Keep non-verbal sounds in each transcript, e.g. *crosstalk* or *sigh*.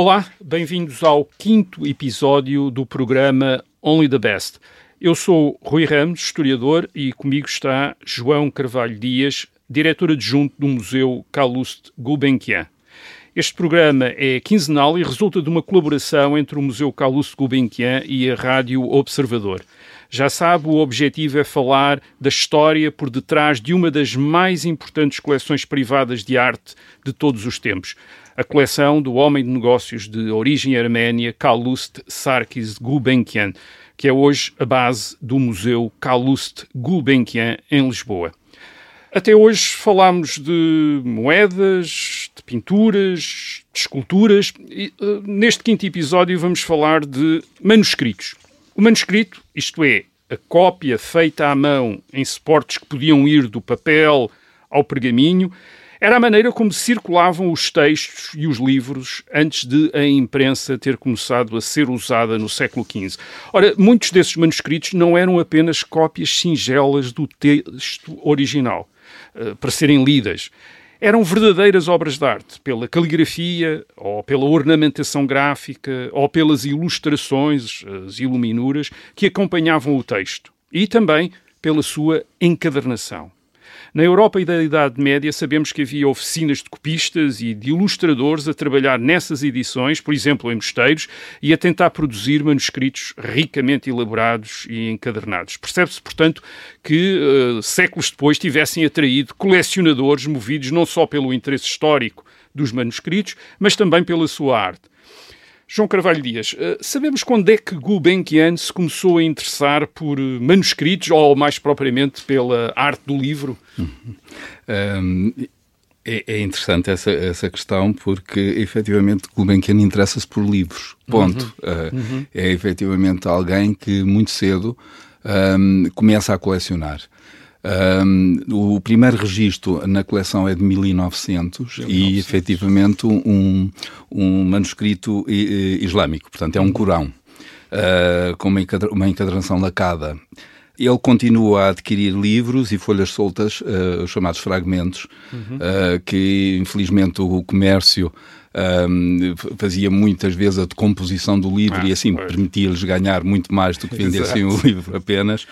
Olá, bem-vindos ao quinto episódio do programa Only the Best. Eu sou Rui Ramos, historiador, e comigo está João Carvalho Dias, diretor adjunto do Museu Calouste Gulbenkian. Este programa é quinzenal e resulta de uma colaboração entre o Museu Calouste Gulbenkian e a Rádio Observador. Já sabe, o objetivo é falar da história por detrás de uma das mais importantes coleções privadas de arte de todos os tempos. A coleção do homem de negócios de origem arménia, Calouste Sarkis Gulbenkian, que é hoje a base do Museu Calouste Gulbenkian, em Lisboa. Até hoje falámos de moedas, de pinturas, de esculturas. E, uh, neste quinto episódio vamos falar de manuscritos. O manuscrito, isto é, a cópia feita à mão em suportes que podiam ir do papel ao pergaminho, era a maneira como circulavam os textos e os livros antes de a imprensa ter começado a ser usada no século XV. Ora, muitos desses manuscritos não eram apenas cópias singelas do texto original. Eh, para serem lidas. Eram verdadeiras obras de arte, pela caligrafia, ou pela ornamentação gráfica, ou pelas ilustrações, as iluminuras, que acompanhavam o texto. E também pela sua encadernação. Na Europa e da Idade Média sabemos que havia oficinas de copistas e de ilustradores a trabalhar nessas edições, por exemplo, em mosteiros, e a tentar produzir manuscritos ricamente elaborados e encadernados. Percebe-se, portanto, que uh, séculos depois tivessem atraído colecionadores movidos não só pelo interesse histórico dos manuscritos, mas também pela sua arte. João Carvalho Dias, uh, sabemos quando é que Gulbenkian se começou a interessar por uh, manuscritos ou mais propriamente pela arte do livro? Um, é, é, interessante essa, essa questão porque efetivamente Gulbenkian interessa-se por livros, ponto. Uhum. Uh, uhum. É efetivamente alguém que muito cedo um, começa a colecionar. Um, o primeiro registro na coleção é de 1900 e efetivamente um, um manuscrito islâmico, portanto é um Corão, uh, com uma encadernação lacada. Ele continua a adquirir livros e folhas soltas, uh, os chamados fragmentos, uhum. uh, que infelizmente o comércio um, fazia muitas vezes a decomposição do livro ah, e assim permitia-lhes ganhar muito mais do que *laughs* vendessem o livro apenas.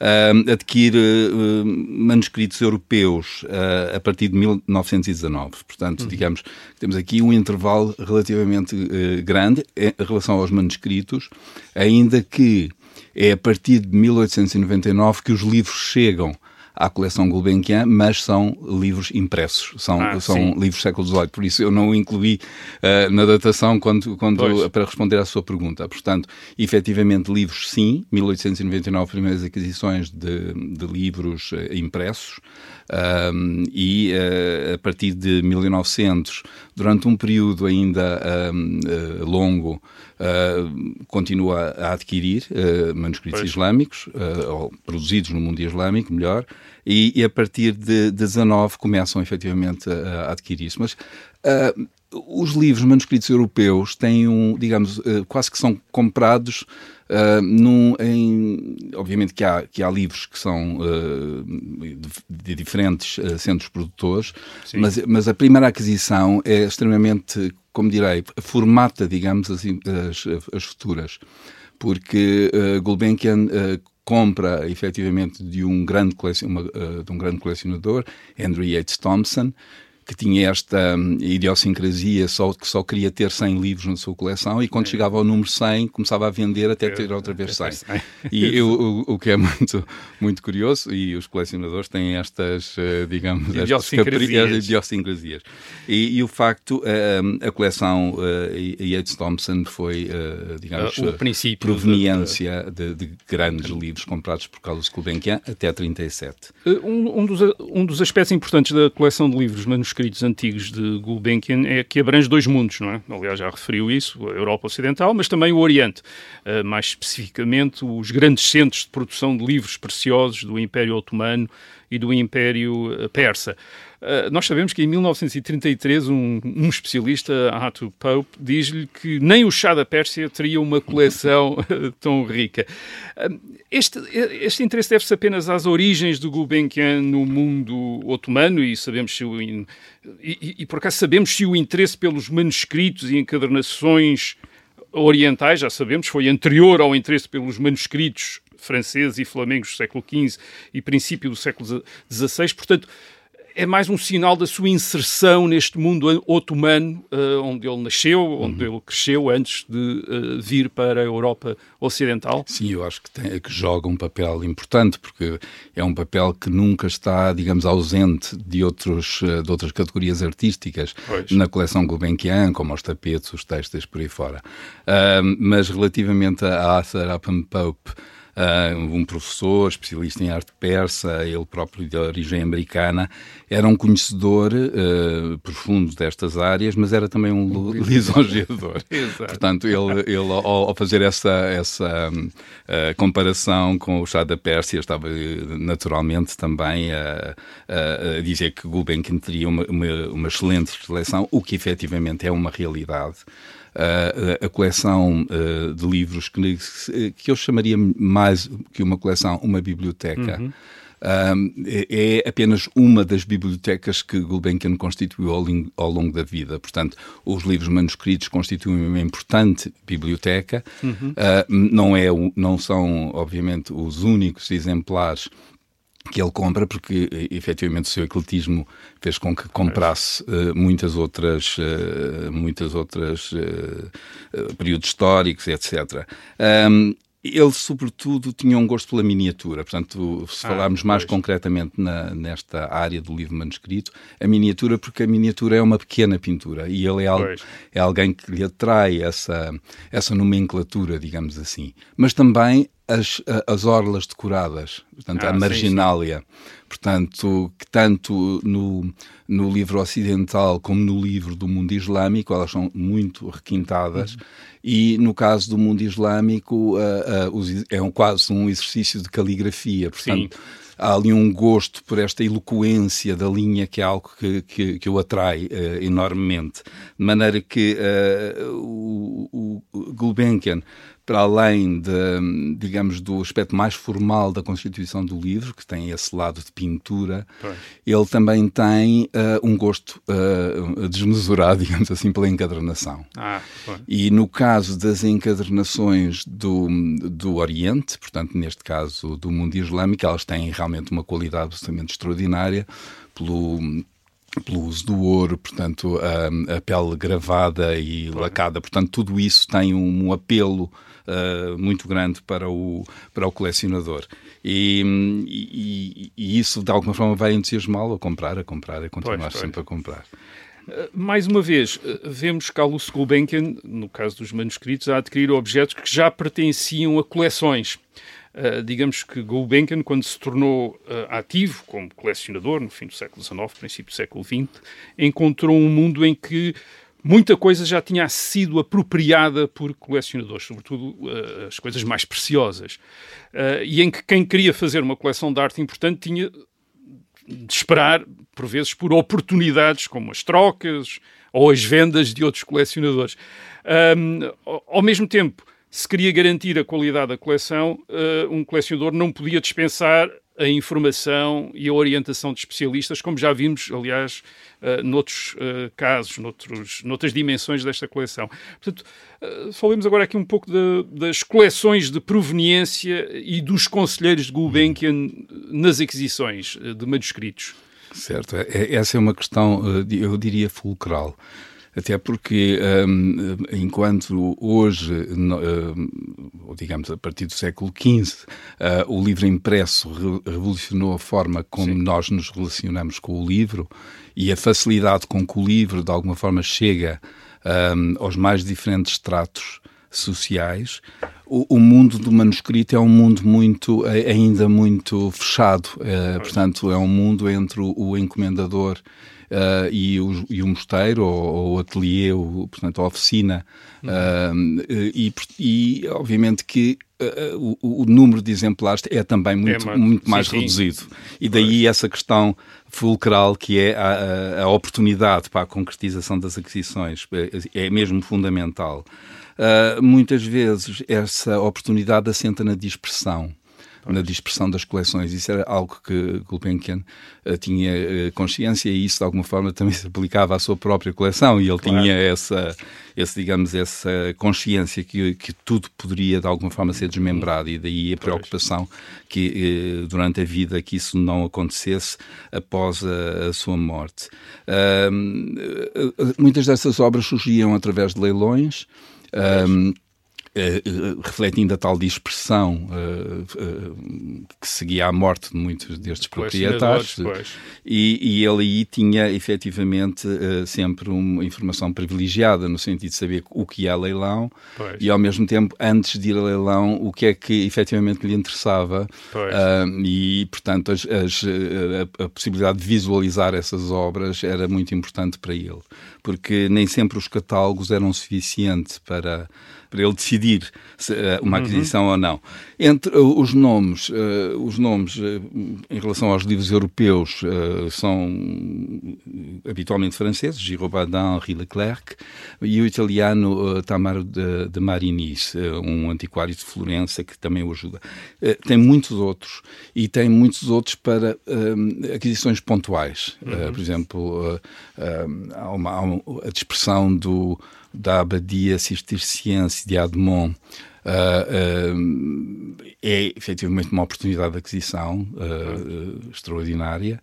Uh, adquire uh, manuscritos europeus uh, a partir de 1919. Portanto, uhum. digamos, temos aqui um intervalo relativamente uh, grande em relação aos manuscritos, ainda que é a partir de 1899 que os livros chegam à coleção Gulbenkian, mas são livros impressos, são, ah, são livros do século XVIII, por isso eu não o incluí uh, na datação quando, quando, para responder à sua pergunta. Portanto, efetivamente, livros sim, 1899, primeiras aquisições de, de livros uh, impressos, um, e uh, a partir de 1900, durante um período ainda um, longo, uh, continua a adquirir manuscritos pois. islâmicos, ou produzidos no mundo islâmico, melhor, e, e, a partir de 19 começam efetivamente a, a adquirir-se. Mas os livros manuscritos europeus têm um, digamos, quase que são comprados Uh, num, em, obviamente que há, que há livros que são uh, de, de, diferentes uh, centros produtores, mas, mas a primeira aquisição é extremamente, como direi, formata, digamos assim, as, as futuras. Porque uh, Gulbenkian compra efetivamente de um grande, uma, de um grande colecionador, Andrew Yates Thompson, que tinha esta um, idiosincrasia só, que só queria ter 100 livros na sua coleção e quando é. chegava ao número 100 começava a vender até ter outra vez 100. E eu, o, o, que é muito, muito curioso, e os colecionadores têm estas, uh, digamos, idiosincrasias. idiosincrasias. E, e, o facto, uh, a coleção uh, Yates Thompson foi, uh, digamos, o princípio proveniência de, de, de, grandes livros comprados por Carlos Gulbenkian até 37. Um, um, dos, um dos aspectos importantes da coleção de livros manuscritos manuscritos antigos de Gulbenkian é que abrange dois mundos, não é? Aliás, já referiu isso, a Europa Ocidental, mas também o Oriente. Uh, mais especificamente, os grandes centros de produção de livros preciosos do Império Otomano e do Império uh, Persa. Uh, nós sabemos que em 1933 um, um especialista, Arthur Pope, diz-lhe que nem o chá da Pérsia teria uma coleção *laughs* tão rica. Uh, este, este interesse deve-se apenas às origens do Gulbenkian no mundo otomano e sabemos se o, e, e, e por acaso sabemos se o interesse pelos manuscritos e encadernações orientais, já sabemos, foi anterior ao interesse pelos manuscritos franceses e flamengos do século XV e princípio do século XVI. Portanto, é mais um sinal da sua inserção neste mundo otomano, uh, onde ele nasceu, onde uhum. ele cresceu antes de uh, vir para a Europa Ocidental? Sim, eu acho que, tem, que joga um papel importante, porque é um papel que nunca está, digamos, ausente de, outros, uh, de outras categorias artísticas pois. na coleção Gulbenkian, como os tapetes, os textos, por aí fora. mas relativamente a Arthur Upham Pope, uh, um professor especialista em arte persa, ele próprio de origem americana, era um conhecedor uh, profundo destas áreas, mas era também um lisonjeador. *laughs* Portanto, ele, ele ao, fazer essa, essa uh, comparação com o chá da Pérsia, estava naturalmente também a, a, a dizer que Gulbenkian teria uma, uma, uma excelente seleção, o que efetivamente é uma realidade a, a coleção uh, de livros que, que eu chamaria mais que uma coleção, uma biblioteca. Uhum. é apenas uma das bibliotecas que Gulbenkian constituiu ao, ao, longo da vida. Portanto, os livros manuscritos constituem uma importante biblioteca. Uhum. Uh, não, é, não são, obviamente, os únicos exemplares que ele compra, porque efetivamente o seu ecletismo fez com que comprasse uh, muitas outras, uh, muitas outras uh, períodos históricos, etc. Um, ele, sobretudo, tinha um gosto pela miniatura. Portanto, se ah, falarmos mais concretamente na, nesta área do livro manuscrito, a miniatura, porque a miniatura é uma pequena pintura e ele é, al é alguém que lhe atrai essa, essa nomenclatura, digamos assim. Mas também as, as orlas decoradas, portanto, ah, a marginália. Sim, sim. Portanto, que tanto no, no livro ocidental como no livro do mundo islâmico, elas são muito requintadas. Uhum. E no caso do mundo islâmico, uh, uh, é um, quase um exercício de caligrafia. Portanto, sim há ali um gosto por esta eloquência da linha que é algo que, que, que o atrai uh, enormemente. De maneira que uh, o, o Gulbenkian para além, de, digamos, do aspecto mais formal da constituição do livro, que tem esse lado de pintura, ele também tem uh, um gosto uh, desmesurado, *laughs* digamos assim, pela encadernação. Ah, e no caso das encadernações do, do Oriente, portanto, neste caso do mundo islâmico, elas têm realmente uma qualidade absolutamente extraordinária pelo pelo uso do ouro, portanto, a, a pele gravada e lacada, portanto, tudo isso tem um, um apelo uh, muito grande para o, para o colecionador. E, e, e isso, de alguma forma, vai entusiasmá-lo a comprar, a comprar, a continuar pois, pois. sempre a comprar. Uh, mais uma vez, uh, vemos Carlos Gulbenkian, no caso dos manuscritos, a adquirir objetos que já pertenciam a coleções. Uh, digamos que Gulbenkian, quando se tornou uh, ativo como colecionador, no fim do século XIX, princípio do século XX, encontrou um mundo em que muita coisa já tinha sido apropriada por colecionadores, sobretudo uh, as coisas mais preciosas, uh, e em que quem queria fazer uma coleção de arte importante tinha de esperar, por vezes, por oportunidades como as trocas ou as vendas de outros colecionadores. Um, ao mesmo tempo, se queria garantir a qualidade da coleção, uh, um colecionador não podia dispensar a informação e a orientação de especialistas, como já vimos, aliás, uh, noutros uh, casos, noutros, noutras dimensões desta coleção. Portanto, falemos agora aqui um pouco de, das coleções de proveniência e dos conselheiros de Gulbenkian nas aquisições de manuscritos. Certo, é, essa é uma questão, eu diria, fulcral. Até porque, um, enquanto hoje, um, digamos a partir do século XV, uh, o livro impresso re revolucionou a forma como Sim. nós nos relacionamos com o livro e a facilidade com que o livro, de alguma forma, chega um, aos mais diferentes estratos sociais, o, o, mundo do manuscrito é um mundo muito, ainda muito fechado. É, portanto, é um mundo entre o, o encomendador uh, e, o, e o mosteiro, ou, o ateliê, o, portanto, a oficina. Uhum. Uh, e, e, obviamente, que uh, o, o, número de exemplares é também muito, é mais, muito mais sim, reduzido. Sim. E daí essa questão fulcral que é a, a, oportunidade para a concretização das aquisições. É, é mesmo fundamental. Muitas vezes essa oportunidade assenta na dispersão na dispersão das coleções. Isso era algo que Gulbenkian uh, tinha uh, consciência e isso de alguma forma também se aplicava à sua própria coleção e ele claro. tinha essa, esse, digamos, essa consciência que, que tudo poderia de alguma forma ser desmembrado e daí a preocupação que uh, durante a vida que isso não acontecesse após a, a sua morte. muitas dessas obras surgiam através de leilões. Um, Uh, refletindo a tal dispersão uh, uh, que seguia à morte de muitos destes proprietários. E, e, ele aí tinha efetivamente sempre uma informação privilegiada, no sentido de saber o que é leilão pois. e, ao mesmo tempo, antes de ir a leilão, o que é que efetivamente lhe interessava. e, portanto, as, as, a, a possibilidade de visualizar essas obras era muito importante para ele, porque nem sempre os catálogos eram suficientes para para ele decidir se, uh, uma uhum. aquisição uhum. ou não. Entre uh, os nomes, uh, os nomes em relação aos livros europeus são habitualmente franceses, Giraud Badin, Henri Leclerc, e o italiano Tamaro de, de Marinis, um antiquário de Florença que também o ajuda. tem muitos outros e tem muitos outros para aquisições pontuais. Uhum. por exemplo, há, uma, há uma, a dispersão do da Abadia Cisterciense de Admont uh, uh, é efetivamente uma oportunidade de aquisição uh, extraordinária.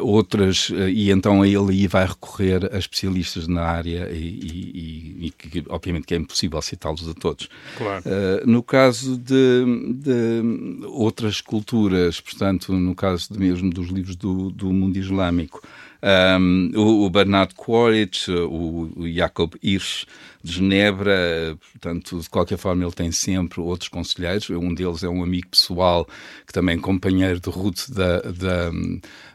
outras, e então ele aí vai recorrer a especialistas na área e, e, e que, obviamente que é impossível citá-los a todos. Claro. no caso de, de, outras culturas, portanto, no caso mesmo dos livros do, do mundo islâmico, um, o, o, Bernard Quaritch, o, o Jacob Hirsch de Genebra, portanto, de qualquer forma, ele tem sempre outros conselheiros. Um deles é um amigo pessoal, que também é companheiro de Ruth da, da,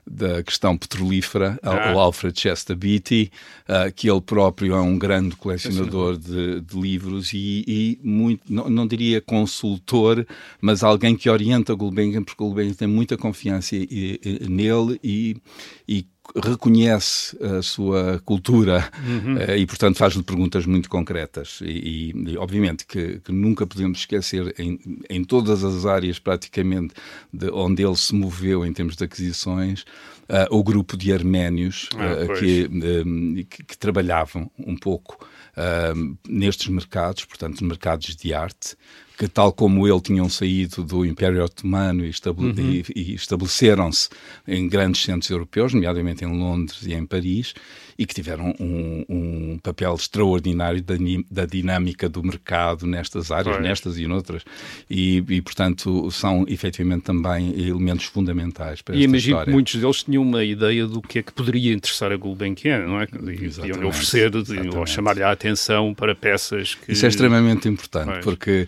da questão petrolífera, ah. o Alfred Chester Beatty, uh, que ele próprio é um grande colecionador de, de livros e, e muito, não, não, diria consultor, mas alguém que orienta Gulbenkian, porque Gulbenkian tem muita confiança nele e, e reconhece a sua cultura uhum. uh, e, portanto, faz-lhe perguntas muito concretas. E, e, e obviamente, que, que, nunca podemos esquecer, em, em todas as áreas praticamente de onde ele se moveu em termos de aquisições, uh, o grupo de arménios ah, uh, que, que, que, trabalhavam um pouco nestes mercados, portanto, mercados de arte, que, tal como ele, tinham saído do Império Otomano e, estabele uhum. e, e estabeleceram-se em grandes centros europeus, nomeadamente em Londres e em Paris, e que tiveram um, um papel extraordinário da, da, dinâmica do mercado nestas áreas, pois. nestas e noutras, e, e, portanto são efetivamente também elementos fundamentais para e esta imagino história. que muitos deles tinham uma ideia do que é que poderia interessar a Gulbenkian, não é? E oferecer ou chamar-lhe a atenção para peças que... Isso é extremamente importante, porque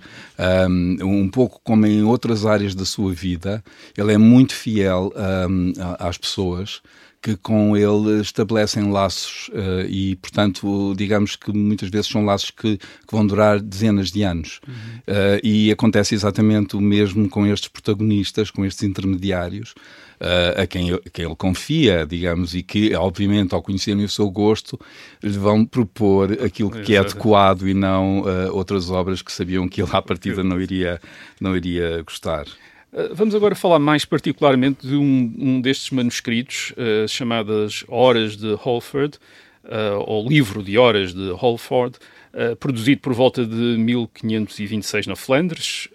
um, um, pouco como em outras áreas da sua vida, ele é muito fiel um, às pessoas, que com ele estabelecem laços uh, e, portanto, digamos que muitas vezes são laços que, que vão durar dezenas de anos. Uhum. Uh, e acontece exatamente o mesmo com estes protagonistas, com estes intermediários. Uh, a, quem, a quem ele confia, digamos, e que, obviamente, ao conhecerem o seu gosto, lhe vão propor aquilo que é adequado e não outras obras que sabiam que ele, à partida, não iria, não iria gostar. Eh, vamos agora falar mais particularmente de um, um destes manuscritos, uh, chamadas Horas de Holford, uh, ou Livro de Horas de Holford, uh, produzido por volta de 1526 na Flandres.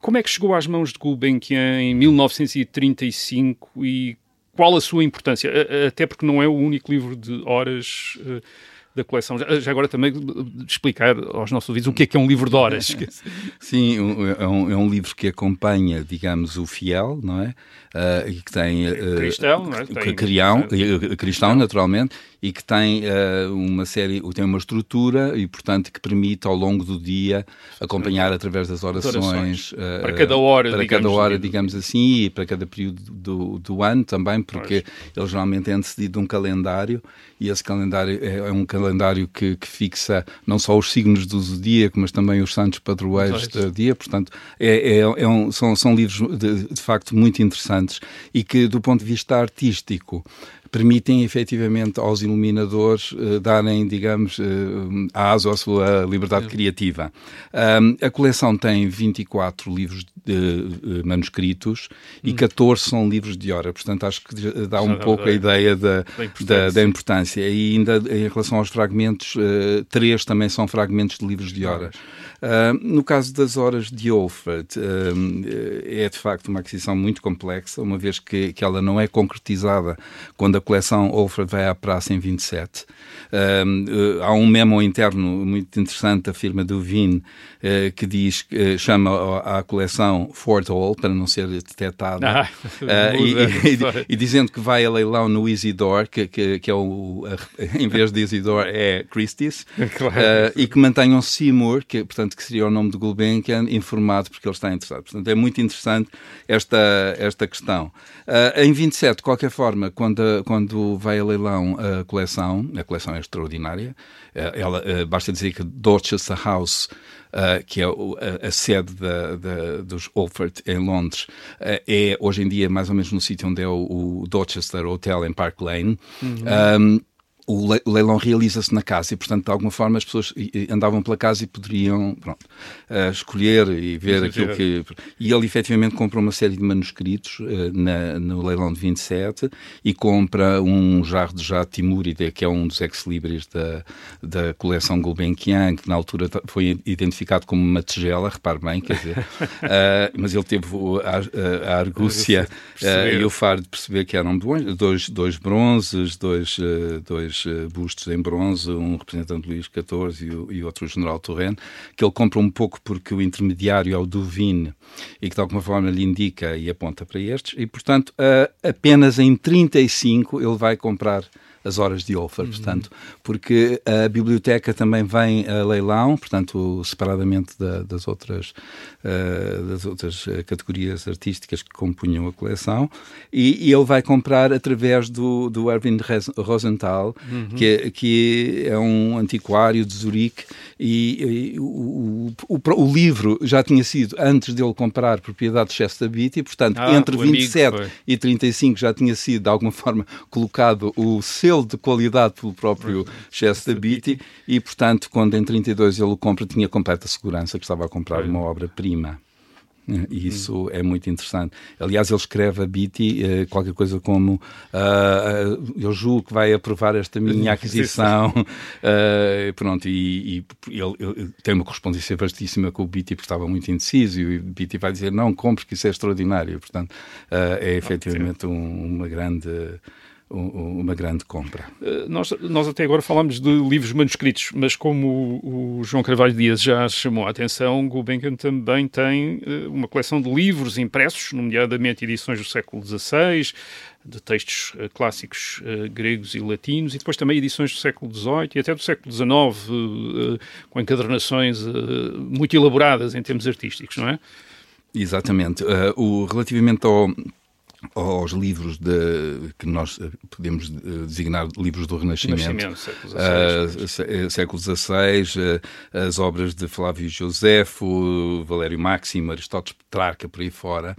como é que chegou às mãos de Gulbenkian em 1935 e qual a sua importância? Até porque não é o único livro de horas da coleção. Já, já, agora também explicar aos nossos ouvintes o que é que é um livro de horas. *laughs* Sim, é um, é um livro que acompanha, digamos, o fiel, não é? Uh, que tem... Uh, cristão, não é? Tem, cristão, cristão, naturalmente, e que tem uh, uma série, tem uma estrutura e, portanto, que permite ao longo do dia acompanhar através das orações. Uh, para cada hora, Para cada hora, digamos assim, e para cada período do, do ano também, porque pois. ele geralmente é antecedido de um calendário e esse calendário é, é um calendário que, que, fixa não só os signos do zodíaco, mas também os santos padroeiros do dia. Portanto, é, é, é um, são, são livros de, de facto muito interessantes e que, do ponto de vista artístico, permitem efetivamente aos iluminadores uh, darem, digamos, uh, aso à sua liberdade criativa. Um, a coleção tem 24 livros de, uh, manuscritos e 14 hum. são livros de hora, portanto acho que dá um pouco a ideia da, da, importância. Da, da, importância. E ainda em relação aos fragmentos, uh, três também são fragmentos de livros de horas. Uh, no caso das horas de Alfred, uh, é de facto uma aquisição muito complexa, uma vez que, que ela não é concretizada quando a coleção Alfred vai à praça em 27. Uh, há um memo interno muito interessante da firma do Vin que diz, chama a coleção Fort Hall, para não ser detectada, ah, *laughs* e, e, e, dizendo que vai a leilão no Isidore, que, que, que é o, *laughs* em vez de Isidore é Christie's, claro. e que mantenham Seymour, que portanto que seria o nome de Gulbenkian, informado porque ele está interessado. Portanto, é muito interessante esta, esta questão. Uh, em 27, de qualquer forma, quando, quando vai a leilão a coleção, a coleção é extraordinária, uh, ela, uh, basta dizer que Dorchester House Uh, que é a, a, sede da, da, dos Olford em Londres, uh, é hoje em dia mais ou menos no sítio onde é o, o Dorchester Hotel em Park Lane. Uhum. Um, o leilão realiza-se na casa e, portanto, de alguma forma as pessoas andavam pela casa e poderiam pronto, uh, escolher e ver aquilo que. E ele efetivamente compra uma série de manuscritos uh, na, no leilão de 27 e compra um jarro de Jade Timúrida, que é um dos ex-libris da, da coleção Gulbenkian, que na altura foi identificado como uma tigela, repare bem, quer dizer, uh, *laughs* mas ele teve a, a, a argúcia e o faro de perceber que eram dois, dois bronzes, dois, dois uh, bustos em bronze, um representante Luís XIV e, e outro general Torrent, que ele compra um pouco porque o intermediário é o Duvin e que de alguma forma lhe indica e aponta para estes, e portanto apenas em 35 ele vai comprar as horas de Olfer, uhum. portanto, porque a biblioteca também vem a leilão, portanto, separadamente da, das, outras, uh, das outras eh, categorias artísticas que compunham a coleção, e, e ele vai comprar através do, do Erwin Rosenthal, uhum. que, é, que é um antiquário de Zurique, e, e o, o, o, o, livro já tinha sido, antes dele comprar, propriedade de Chester Beatty, portanto, ah, entre 27 e 35 já tinha sido, de alguma forma, colocado o seu selo de qualidade pelo próprio Chester Beatty e, portanto, quando em 32 ele o compra, tinha completa segurança que estava a comprar uma obra-prima. E isso hum. é muito interessante. Aliás, ele escreve a Beatty uh, qualquer coisa como uh, eu julgo que vai aprovar esta minha aquisição. uh, *laughs* pronto, e, e ele, ele, tem uma correspondência vastíssima com o Beatty porque estava muito indeciso e o Beatty vai dizer não, compre que isso é extraordinário. Portanto, é efetivamente um, uma grande uma grande compra. Eh, nós, nós até agora falamos de livros manuscritos, mas como o, o João Carvalho Dias já chamou a atenção, Gulbenkian também tem eh, uma coleção de livros impressos, nomeadamente edições do século XVI, de textos uh, clássicos gregos e latinos, e depois também edições do século XVIII e até do século XIX, com encadernações muito elaboradas em termos artísticos, não é? Exatamente. o, relativamente ao aos livros de, que nós eh, podemos eh, designar livros do Renascimento, Renascimento século XVI, uh, as obras de Flávio Josefo, Valério Máximo, Aristóteles Petrarca, por aí fora,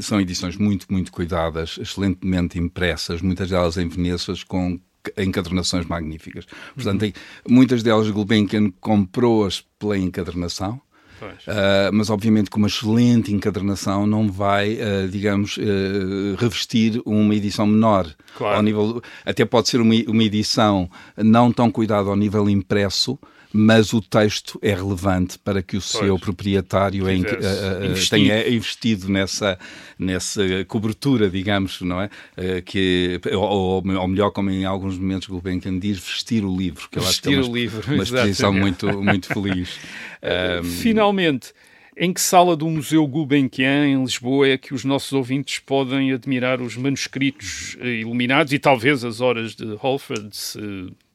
são edições muito, muito cuidadas, excelentemente impressas, muitas delas em Venezas, com encadernações magníficas. Portanto, uhum. muitas delas Gulbenkian comprou-as pela encadernação, Uh, mas obviamente com uma excelente encadernação não vai, uh, digamos, uh, revestir uma edição menor. Claro. Ao nível, até pode ser uma, uma edição não tão cuidada ao nível impresso, mas o texto é relevante para que o pois. seu proprietário em, uh, tenha investido nessa, nessa cobertura, digamos, não é? Uh, que, ou, ou, melhor, como em alguns momentos Gulbenkian diz, vestir o livro, que eu acho que é uma, livro, uma exposição muito, muito feliz. *laughs* Um... Finalmente, Em que sala do Museu Gulbenkian, em Lisboa, é que os nossos ouvintes podem admirar os manuscritos eh, iluminados e talvez as horas de Holford, se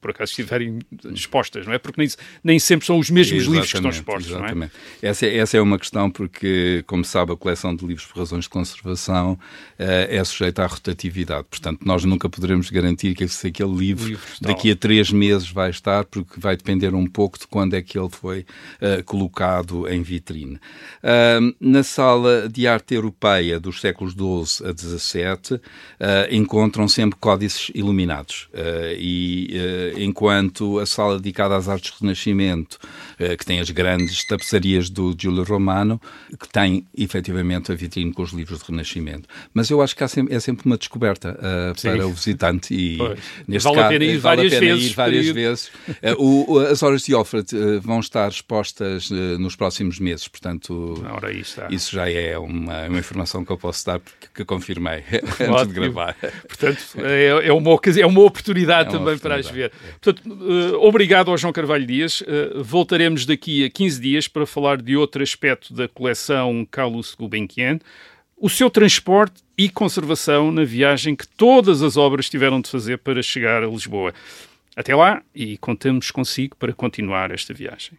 por acaso estiverem expostas, não é? Porque nem, nem sempre são os mesmos exatamente, livros que estão expostos, exatamente. não é? Essa, é, essa é uma questão porque, como sabe, a coleção de livros por razões de conservação uh, é sujeita à rotatividade. Portanto, nós nunca poderemos garantir que se aquele livro, livro daqui a três meses vai estar, porque vai depender um pouco de quando é que ele foi uh, colocado em vitrine. Uh, na sala de arte europeia dos séculos XII a XVII, encontram sempre códices iluminados e enquanto a sala dedicada às artes do Renascimento, eh, que tem as grandes tapeçarias do Giulio Romano, que tem efetivamente a vitrine com os livros do Renascimento. Mas eu acho que sempre, é sempre uma descoberta uh, para o visitante e pois. neste vale caso, a pena ir várias, vezes, ir várias vezes. *laughs* Uh, o, as horas de Alfred uh, vão estar expostas nos próximos meses, portanto, Ora, isso já é uma, uma, informação que eu posso dar porque que confirmei *laughs* antes de gravar. Portanto, é, é, uma, é uma oportunidade é uma também oportunidade. para as ver. Portanto, uh, obrigado ao João Carvalho Dias. Uh, voltaremos daqui a 15 dias para falar de outro aspecto da coleção Carlos Gulbenkian, o seu transporte e conservação na viagem que todas as obras tiveram de fazer para chegar a Lisboa. Até lá e contamos consigo para continuar esta viagem.